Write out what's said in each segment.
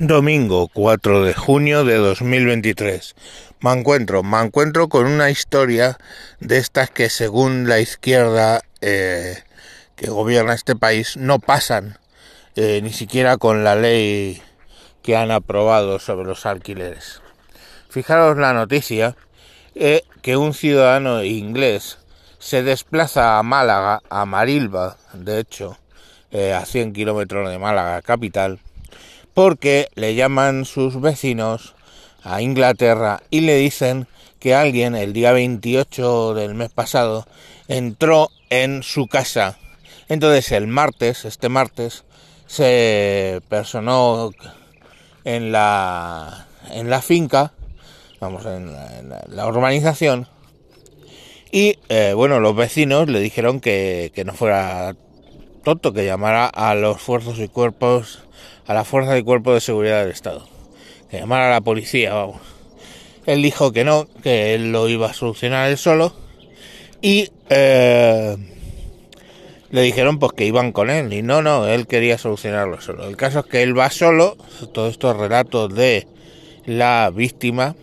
Domingo 4 de junio de 2023. Me encuentro, me encuentro con una historia de estas que según la izquierda eh, que gobierna este país no pasan eh, ni siquiera con la ley que han aprobado sobre los alquileres. Fijaros la noticia eh, que un ciudadano inglés se desplaza a Málaga, a Marilba, de hecho, a 100 kilómetros de Málaga capital, porque le llaman sus vecinos a Inglaterra y le dicen que alguien el día 28 del mes pasado entró en su casa. Entonces el martes, este martes, se personó en la, en la finca, vamos, en la, urbanización, y eh, bueno, los vecinos le dijeron que, que no fuera tonto, que llamara a los fuerzas y cuerpos a la fuerza y cuerpo de seguridad del Estado. Que llamara a la policía, vamos. Él dijo que no, que él lo iba a solucionar él solo. Y eh, le dijeron pues que iban con él. Y no, no, él quería solucionarlo solo. El caso es que él va solo. Todos estos relatos de la víctima.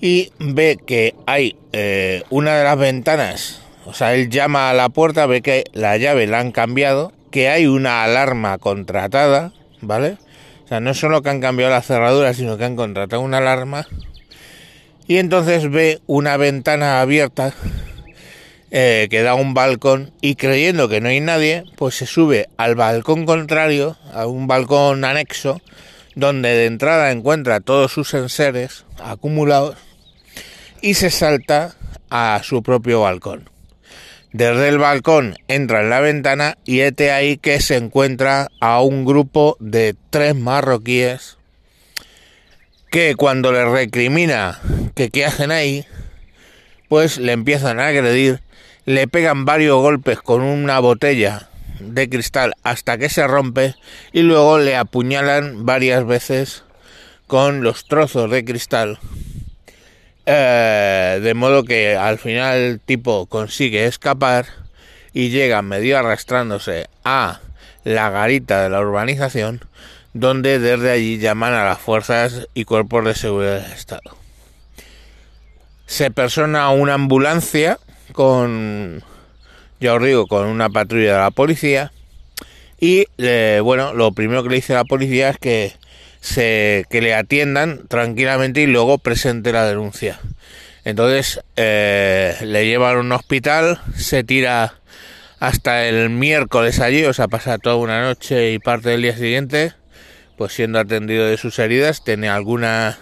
Y ve que hay eh, una de las ventanas. O sea, él llama a la puerta, ve que la llave la han cambiado que hay una alarma contratada, ¿vale? O sea, no solo que han cambiado la cerradura, sino que han contratado una alarma. Y entonces ve una ventana abierta eh, que da un balcón y creyendo que no hay nadie, pues se sube al balcón contrario, a un balcón anexo, donde de entrada encuentra todos sus enseres acumulados y se salta a su propio balcón. Desde el balcón entra en la ventana y este ahí que se encuentra a un grupo de tres marroquíes que cuando le recrimina que qué hacen ahí, pues le empiezan a agredir, le pegan varios golpes con una botella de cristal hasta que se rompe y luego le apuñalan varias veces con los trozos de cristal eh, de modo que al final el tipo consigue escapar y llega medio arrastrándose a la garita de la urbanización, donde desde allí llaman a las fuerzas y cuerpos de seguridad del Estado. Se persona una ambulancia con, ya os digo, con una patrulla de la policía y eh, bueno, lo primero que le dice la policía es que se, que le atiendan tranquilamente y luego presente la denuncia. Entonces eh, le llevan a un hospital, se tira hasta el miércoles allí, o sea, pasa toda una noche y parte del día siguiente, pues siendo atendido de sus heridas, tiene alguna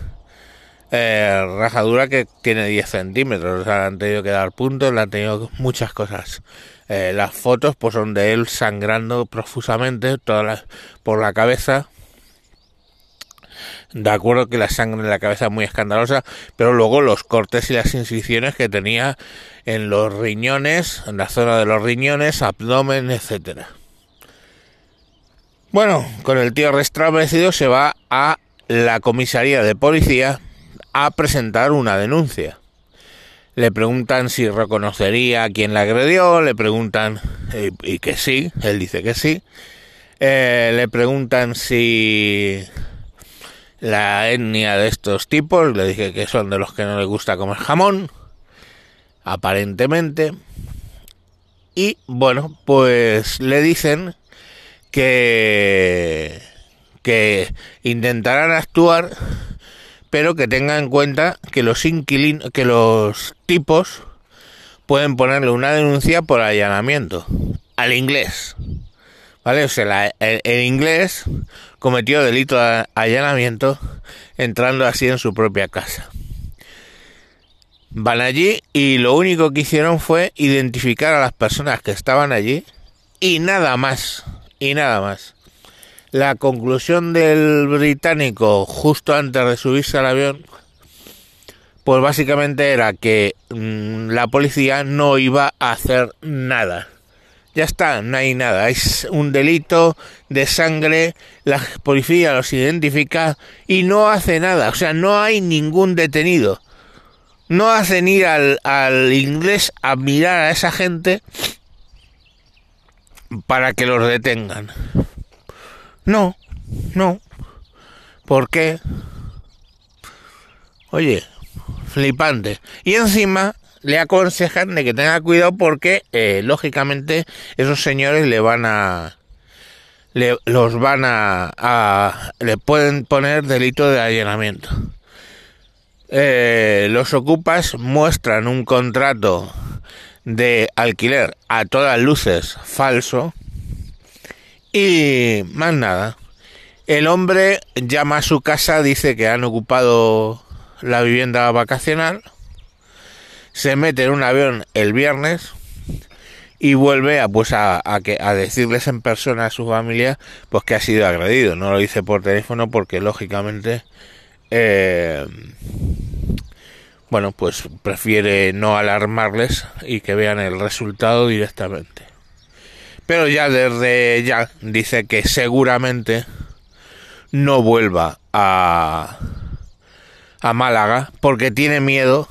eh, rajadura que tiene 10 centímetros, o sea, le han tenido que dar puntos, le han tenido muchas cosas. Eh, las fotos pues son de él sangrando profusamente toda por la cabeza de acuerdo que la sangre en la cabeza es muy escandalosa, pero luego los cortes y las incisiones que tenía en los riñones, en la zona de los riñones, abdomen, etcétera. Bueno, con el tío restablecido se va a la comisaría de policía a presentar una denuncia. Le preguntan si reconocería a quien la agredió, le preguntan y, que sí, él dice que sí. Eh, le preguntan si la etnia de estos tipos, le dije que son de los que no les gusta comer jamón, aparentemente. Y bueno, pues le dicen que que intentarán actuar, pero que tengan en cuenta que los inquilinos, que los tipos pueden ponerle una denuncia por allanamiento al inglés. ¿Vale? O sea, el, inglés cometió delito de allanamiento entrando así en su propia casa. Van allí y lo único que hicieron fue identificar a las personas que estaban allí y nada más, y nada más. La conclusión del británico justo antes de subirse al avión, pues básicamente era que mm, la policía no iba a hacer nada ya está, no hay nada. Es un delito de sangre, la policía los identifica y no hace nada. O sea, no hay ningún detenido. No hacen ir al, al inglés a mirar a esa gente para que los detengan. No, No. ¿Por qué? Oye, flipante. Y encima le aconsejan de que tenga cuidado porque, eh, lógicamente, esos señores le van a... Le, los van a, Le pueden poner delito de allanamiento. Eh, los ocupas muestran un contrato de alquiler a todas luces falso y más nada. El hombre llama a su casa, dice que han ocupado la vivienda vacacional, se mete en un avión el viernes y vuelve a pues a, que, a decirles en persona a su familia pues que ha sido agredido. No lo dice por teléfono porque lógicamente eh, bueno pues prefiere no alarmarles y que vean el resultado directamente. Pero ya desde ya dice que seguramente no vuelva a, a Málaga porque tiene miedo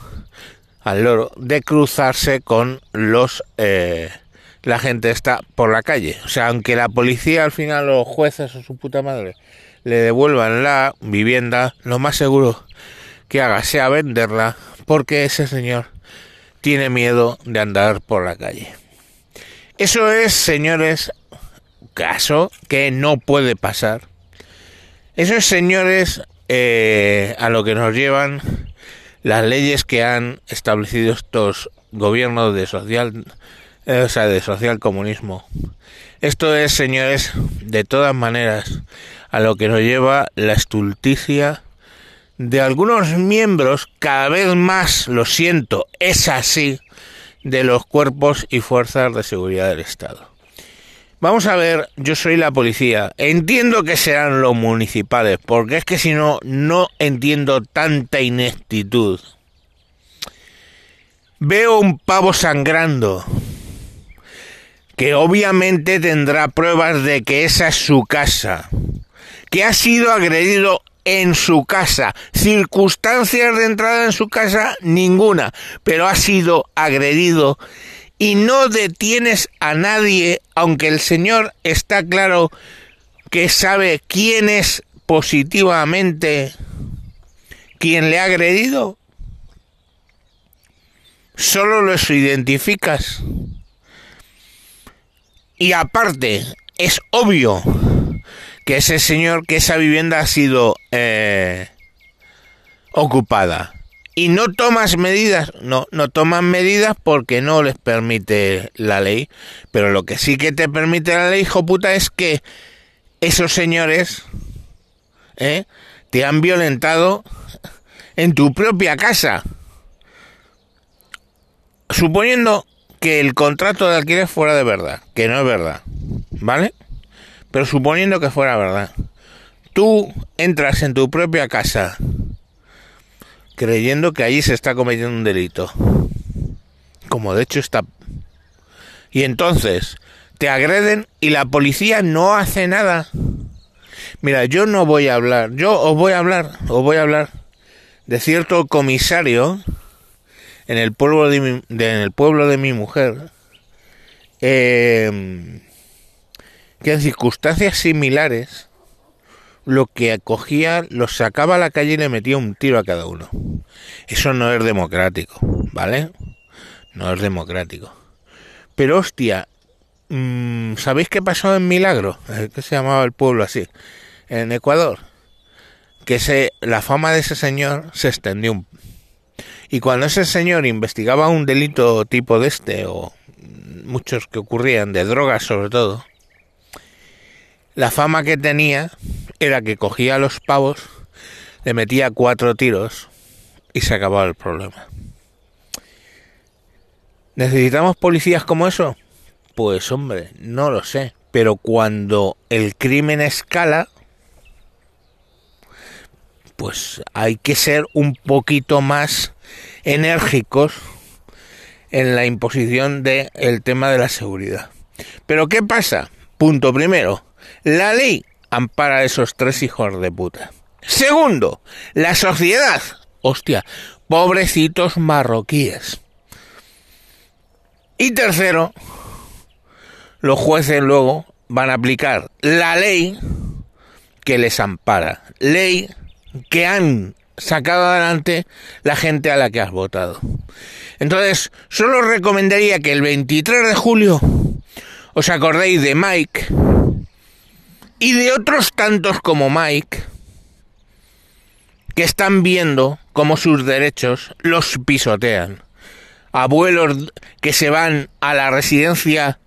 al loro de cruzarse con los eh, la gente está por la calle. O sea aunque la policía al final los jueces o su puta madre le devuelvan la vivienda lo más seguro que haga sea venderla porque ese señor tiene miedo de andar por la calle. Eso es señores caso que no puede pasar. Esos señores, eh, a lo que nos llevan las leyes que han establecido estos gobiernos de social, eh, o sea, de social comunismo. Esto es, señores, de todas maneras, a lo que nos lleva la estulticia de algunos miembros, cada vez más, lo siento, es así, de los cuerpos y fuerzas de seguridad del Estado. Vamos a ver, yo soy la policía. Entiendo que serán los municipales, porque es que si no, no entiendo tanta ineptitud. Veo un pavo sangrando, que obviamente tendrá pruebas de que esa es su casa, que ha sido agredido en su casa. Circunstancias de entrada en su casa, ninguna, pero ha sido agredido y no detienes a nadie, aunque el Señor está claro que sabe quién es positivamente quien le ha agredido. Solo los identificas. Y aparte, es obvio que ese señor, que esa vivienda ha sido eh, ocupada y no tomas medidas, no, no toman medidas porque no les permite la ley, pero lo que sí que te permite la ley, hijo puta, es que esos señores ¿eh? te han violentado en tu propia casa. Suponiendo que el contrato de alquiler fuera de verdad, que no es verdad, ¿vale? Pero suponiendo que fuera verdad, tú entras en tu propia casa creyendo que allí se está cometiendo un delito. Como de hecho está. Y entonces te agreden y la policía no hace nada. Mira, yo no voy a hablar, yo os voy a hablar, os voy a hablar de cierto comisario en el pueblo de mi, en el pueblo de mi mujer eh, que en circunstancias similares lo que acogía, los sacaba a la calle y le metía un tiro a cada uno. Eso no es democrático, ¿vale? No es democrático. Pero hostia, mm, ¿sabéis qué pasó en Milagro? ¿Qué se llamaba el pueblo así? En Ecuador. Que se, la fama de ese señor se extendió. Y cuando ese señor investigaba un delito tipo de este, o muchos que ocurrían, de drogas sobre todo, la fama que tenía era que cogía los pavos, le metía cuatro tiros y se acababa el problema. ¿Necesitamos policías como eso? Pues hombre, no lo sé. Pero cuando el crimen escala, pues hay que ser un poquito más enérgicos en la imposición del el tema de la seguridad. Pero ¿qué pasa? Punto primero, la ley ampara a esos tres hijos de puta. Segundo, la sociedad. Hostia, pobrecitos marroquíes. Y tercero, los jueces luego van a aplicar la ley que les ampara, ley que han sacado adelante la gente a la que has votado. Entonces, solo recomendaría que el 23 de julio os acordéis de Mike y de otros tantos como Mike que están viendo cómo sus derechos los pisotean. Abuelos que se van a la residencia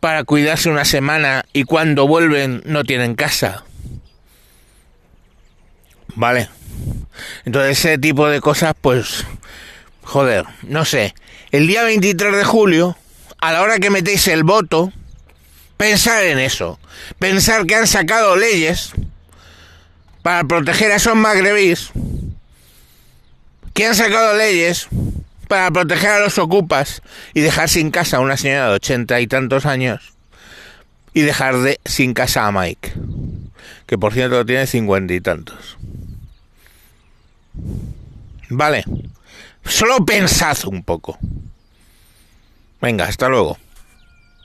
para cuidarse una semana y cuando vuelven no tienen casa. Vale. Entonces ese tipo de cosas, pues, joder, no sé. El día 23 de julio, a la hora que metéis el voto, pensar en eso. Pensar que han sacado leyes para proteger a esos magrebís. Que han sacado leyes para proteger a los ocupas y dejar sin casa a una señora de ochenta y tantos años. Y dejar de, sin casa a Mike. Que por cierto tiene cincuenta y tantos. Vale. Solo pensad un poco. Venga, hasta luego.